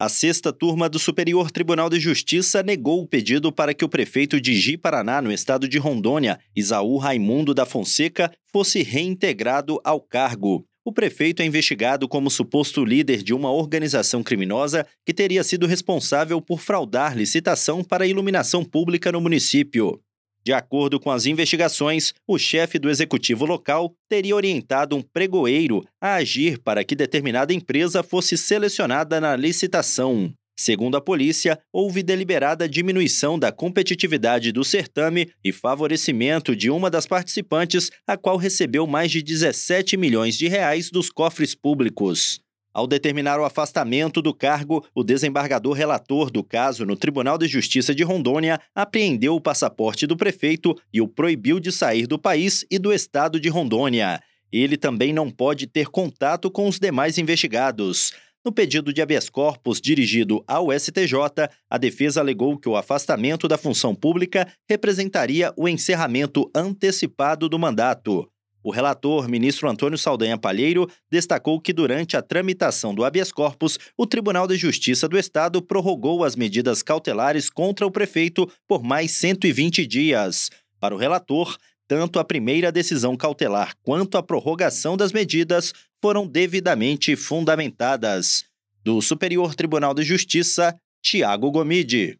A sexta turma do Superior Tribunal de Justiça negou o pedido para que o prefeito de Ji-Paraná, no estado de Rondônia, Isaú Raimundo da Fonseca, fosse reintegrado ao cargo. O prefeito é investigado como suposto líder de uma organização criminosa que teria sido responsável por fraudar licitação para iluminação pública no município. De acordo com as investigações, o chefe do executivo local teria orientado um pregoeiro a agir para que determinada empresa fosse selecionada na licitação. Segundo a polícia, houve deliberada diminuição da competitividade do certame e favorecimento de uma das participantes, a qual recebeu mais de 17 milhões de reais dos cofres públicos. Ao determinar o afastamento do cargo, o desembargador relator do caso no Tribunal de Justiça de Rondônia apreendeu o passaporte do prefeito e o proibiu de sair do país e do estado de Rondônia. Ele também não pode ter contato com os demais investigados. No pedido de habeas corpus dirigido ao STJ, a defesa alegou que o afastamento da função pública representaria o encerramento antecipado do mandato. O relator, ministro Antônio Saldanha Palheiro, destacou que durante a tramitação do habeas corpus, o Tribunal de Justiça do Estado prorrogou as medidas cautelares contra o prefeito por mais 120 dias. Para o relator, tanto a primeira decisão cautelar quanto a prorrogação das medidas foram devidamente fundamentadas. Do Superior Tribunal de Justiça, Tiago Gomide.